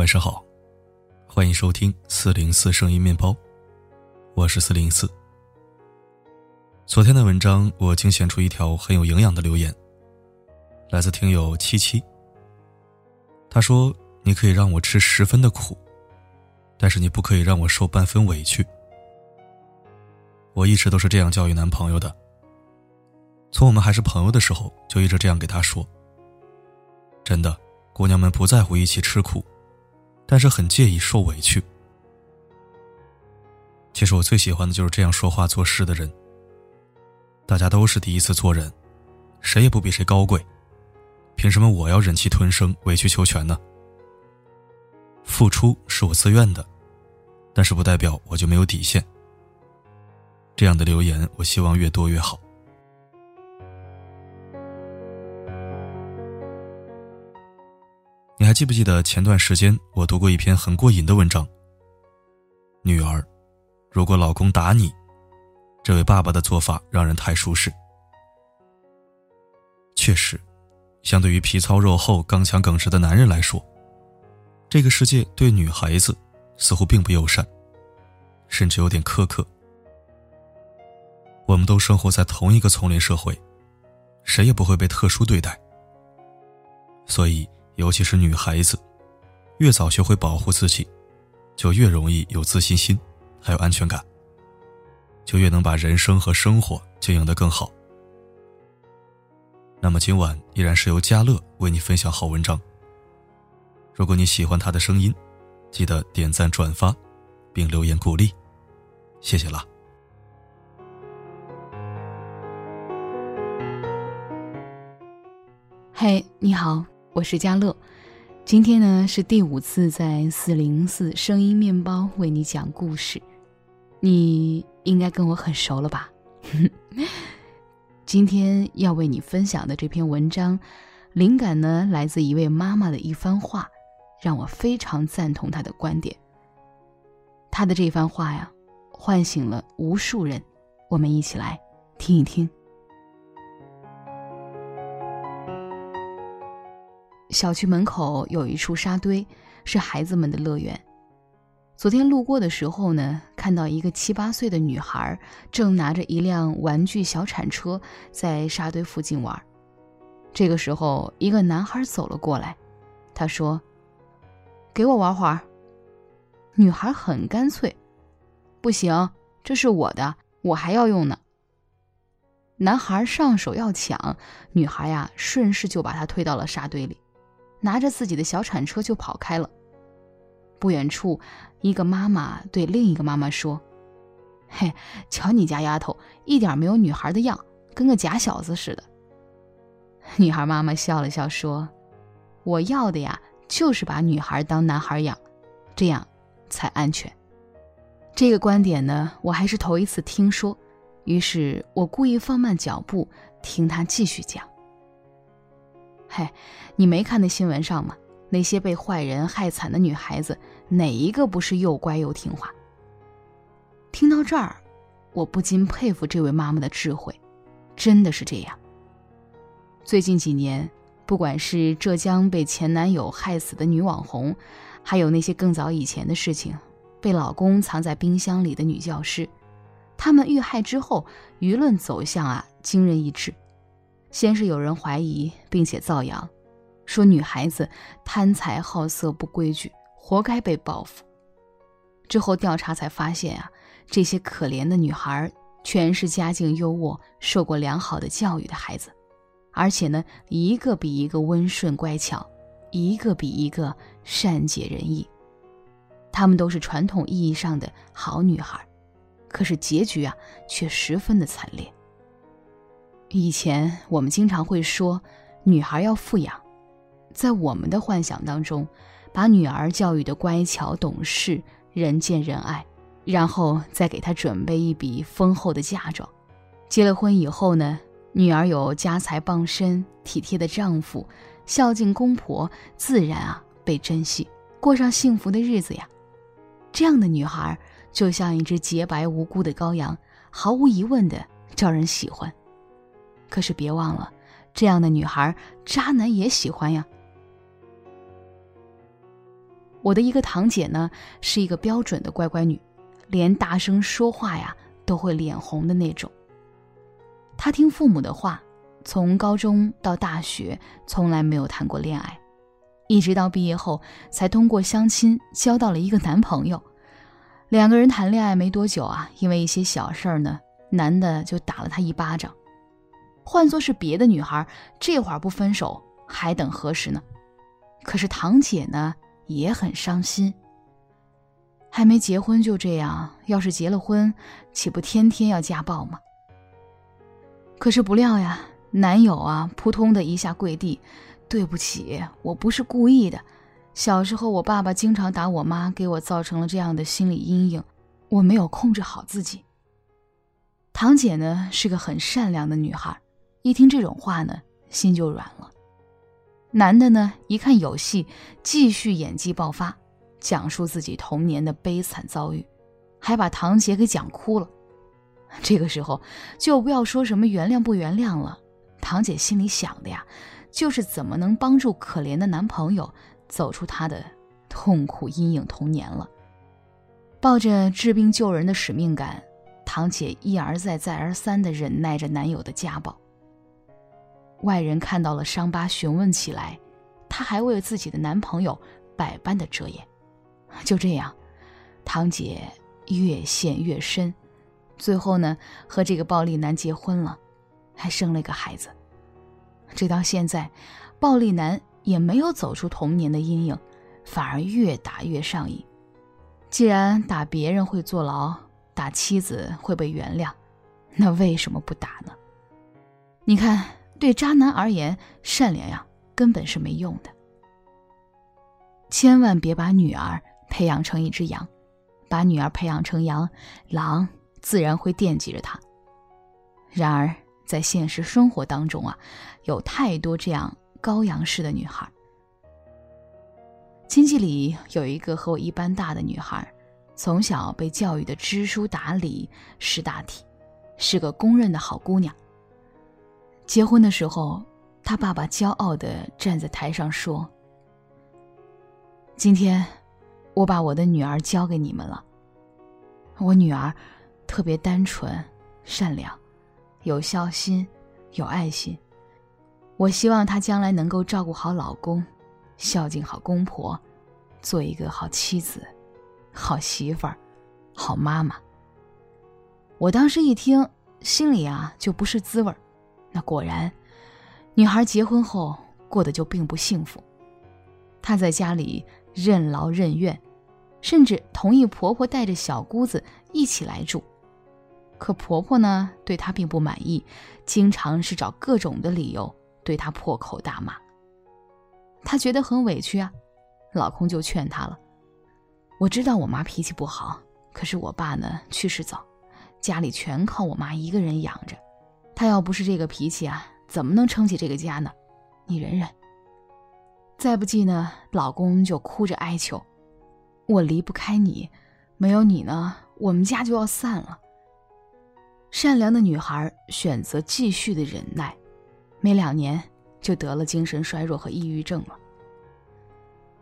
晚上好，欢迎收听四零四声音面包，我是四零四。昨天的文章我精选出一条很有营养的留言，来自听友七七。他说：“你可以让我吃十分的苦，但是你不可以让我受半分委屈。”我一直都是这样教育男朋友的。从我们还是朋友的时候，就一直这样给他说。真的，姑娘们不在乎一起吃苦，但是很介意受委屈。其实我最喜欢的就是这样说话做事的人。大家都是第一次做人，谁也不比谁高贵，凭什么我要忍气吞声、委曲求全呢？付出是我自愿的，但是不代表我就没有底线。这样的留言，我希望越多越好。还记不记得前段时间我读过一篇很过瘾的文章？女儿，如果老公打你，这位爸爸的做法让人太舒适。确实，相对于皮糙肉厚、刚强耿直的男人来说，这个世界对女孩子似乎并不友善，甚至有点苛刻。我们都生活在同一个丛林社会，谁也不会被特殊对待，所以。尤其是女孩子，越早学会保护自己，就越容易有自信心，还有安全感，就越能把人生和生活经营得更好。那么今晚依然是由嘉乐为你分享好文章。如果你喜欢他的声音，记得点赞转发，并留言鼓励，谢谢啦。嘿，你好。我是佳乐，今天呢是第五次在四零四声音面包为你讲故事，你应该跟我很熟了吧？今天要为你分享的这篇文章，灵感呢来自一位妈妈的一番话，让我非常赞同她的观点。她的这番话呀，唤醒了无数人，我们一起来听一听。小区门口有一处沙堆，是孩子们的乐园。昨天路过的时候呢，看到一个七八岁的女孩正拿着一辆玩具小铲车在沙堆附近玩。这个时候，一个男孩走了过来，他说：“给我玩会儿。”女孩很干脆：“不行，这是我的，我还要用呢。”男孩上手要抢，女孩呀，顺势就把他推到了沙堆里。拿着自己的小铲车就跑开了。不远处，一个妈妈对另一个妈妈说：“嘿，瞧你家丫头，一点没有女孩的样，跟个假小子似的。”女孩妈妈笑了笑说：“我要的呀，就是把女孩当男孩养，这样才安全。”这个观点呢，我还是头一次听说，于是我故意放慢脚步，听他继续讲。嘿，你没看那新闻上吗？那些被坏人害惨的女孩子，哪一个不是又乖又听话？听到这儿，我不禁佩服这位妈妈的智慧，真的是这样。最近几年，不管是浙江被前男友害死的女网红，还有那些更早以前的事情，被老公藏在冰箱里的女教师，她们遇害之后，舆论走向啊惊人一致。先是有人怀疑并且造谣，说女孩子贪财好色不规矩，活该被报复。之后调查才发现啊，这些可怜的女孩全是家境优渥、受过良好的教育的孩子，而且呢，一个比一个温顺乖巧，一个比一个善解人意。她们都是传统意义上的好女孩，可是结局啊，却十分的惨烈。以前我们经常会说，女孩要富养，在我们的幻想当中，把女儿教育的乖巧懂事、人见人爱，然后再给她准备一笔丰厚的嫁妆。结了婚以后呢，女儿有家财傍身、体贴的丈夫，孝敬公婆，自然啊被珍惜，过上幸福的日子呀。这样的女孩就像一只洁白无辜的羔羊，毫无疑问的招人喜欢。可是别忘了，这样的女孩，渣男也喜欢呀。我的一个堂姐呢，是一个标准的乖乖女，连大声说话呀都会脸红的那种。她听父母的话，从高中到大学从来没有谈过恋爱，一直到毕业后才通过相亲交到了一个男朋友。两个人谈恋爱没多久啊，因为一些小事儿呢，男的就打了她一巴掌。换做是别的女孩，这会儿不分手还等何时呢？可是堂姐呢？也很伤心。还没结婚就这样，要是结了婚，岂不天天要家暴吗？可是不料呀，男友啊，扑通的一下跪地：“对不起，我不是故意的。小时候我爸爸经常打我妈，给我造成了这样的心理阴影，我没有控制好自己。”堂姐呢是个很善良的女孩，一听这种话呢，心就软了。男的呢，一看有戏，继续演技爆发，讲述自己童年的悲惨遭遇，还把堂姐给讲哭了。这个时候，就不要说什么原谅不原谅了，堂姐心里想的呀，就是怎么能帮助可怜的男朋友走出他的痛苦阴影童年了。抱着治病救人的使命感，堂姐一而再、再而三地忍耐着男友的家暴。外人看到了伤疤，询问起来，她还为自己的男朋友百般的遮掩。就这样，堂姐越陷越深，最后呢，和这个暴力男结婚了，还生了一个孩子。直到现在，暴力男也没有走出童年的阴影，反而越打越上瘾。既然打别人会坐牢，打妻子会被原谅，那为什么不打呢？你看。对渣男而言，善良呀根本是没用的。千万别把女儿培养成一只羊，把女儿培养成羊，狼自然会惦记着她。然而，在现实生活当中啊，有太多这样羔羊式的女孩。亲戚里有一个和我一般大的女孩，从小被教育的知书达理、识大体，是个公认的好姑娘。结婚的时候，他爸爸骄傲的站在台上说：“今天，我把我的女儿交给你们了。我女儿特别单纯、善良，有孝心，有爱心。我希望她将来能够照顾好老公，孝敬好公婆，做一个好妻子、好媳妇儿、好妈妈。”我当时一听，心里啊就不是滋味儿。那果然，女孩结婚后过得就并不幸福。她在家里任劳任怨，甚至同意婆婆带着小姑子一起来住。可婆婆呢，对她并不满意，经常是找各种的理由对她破口大骂。她觉得很委屈啊，老公就劝她了：“我知道我妈脾气不好，可是我爸呢去世早，家里全靠我妈一个人养着。”他要不是这个脾气啊，怎么能撑起这个家呢？你忍忍。再不济呢，老公就哭着哀求：“我离不开你，没有你呢，我们家就要散了。”善良的女孩选择继续的忍耐，没两年就得了精神衰弱和抑郁症了。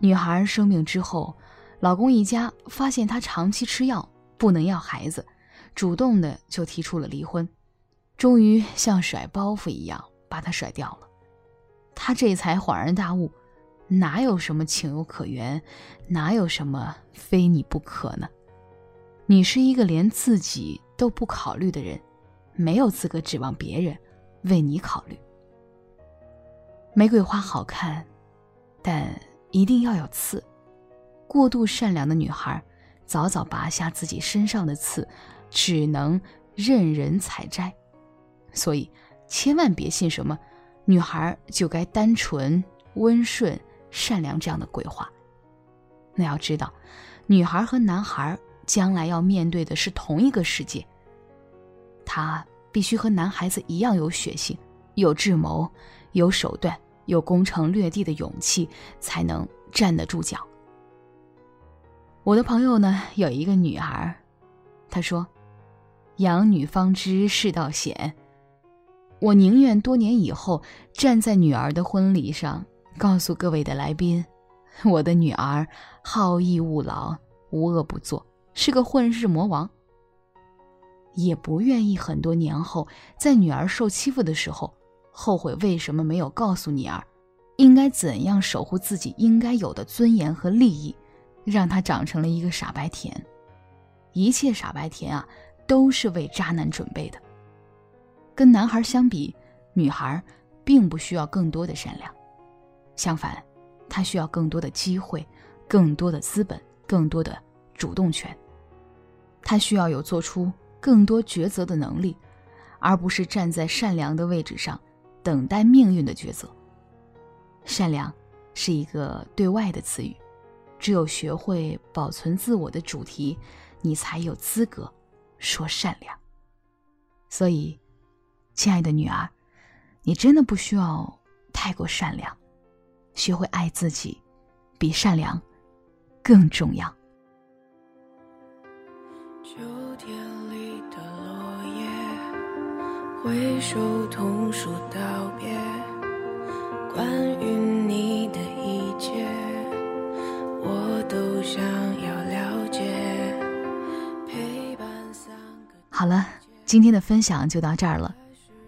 女孩生病之后，老公一家发现她长期吃药，不能要孩子，主动的就提出了离婚。终于像甩包袱一样把他甩掉了，他这才恍然大悟，哪有什么情有可原，哪有什么非你不可呢？你是一个连自己都不考虑的人，没有资格指望别人为你考虑。玫瑰花好看，但一定要有刺。过度善良的女孩，早早拔下自己身上的刺，只能任人采摘。所以，千万别信什么“女孩就该单纯、温顺、善良”这样的鬼话。那要知道，女孩和男孩将来要面对的是同一个世界。他必须和男孩子一样有血性、有智谋、有手段、有攻城略地的勇气，才能站得住脚。我的朋友呢，有一个女孩，她说：“养女方知世道险。”我宁愿多年以后站在女儿的婚礼上，告诉各位的来宾，我的女儿好逸恶劳，无恶不作，是个混世魔王。也不愿意很多年后，在女儿受欺负的时候，后悔为什么没有告诉女儿，应该怎样守护自己应该有的尊严和利益，让她长成了一个傻白甜。一切傻白甜啊，都是为渣男准备的。跟男孩相比，女孩并不需要更多的善良，相反，她需要更多的机会，更多的资本，更多的主动权。她需要有做出。更多抉择的能力，而不是站在善良的位置上等待命运的抉择。善良是一个对外的词语，只有学会保存自我的主题，你才有资格说善良。所以，亲爱的女儿，你真的不需要太过善良，学会爱自己，比善良更重要。秋天。挥手同树道别，关于你的一切，我都想要了解。陪伴三个。好了，今天的分享就到这儿了。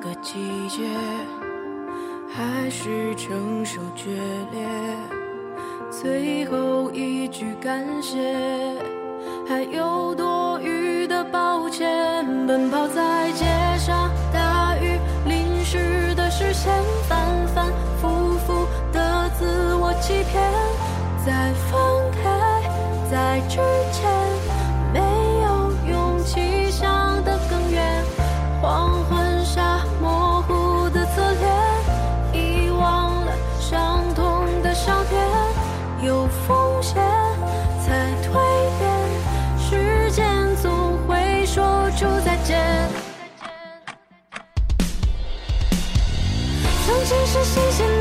个季节，还是承受决裂。最后一句感谢，还有多余的抱歉。奔跑在街上，大雨淋湿的视线，反反复复的自我欺骗，在。是新鲜。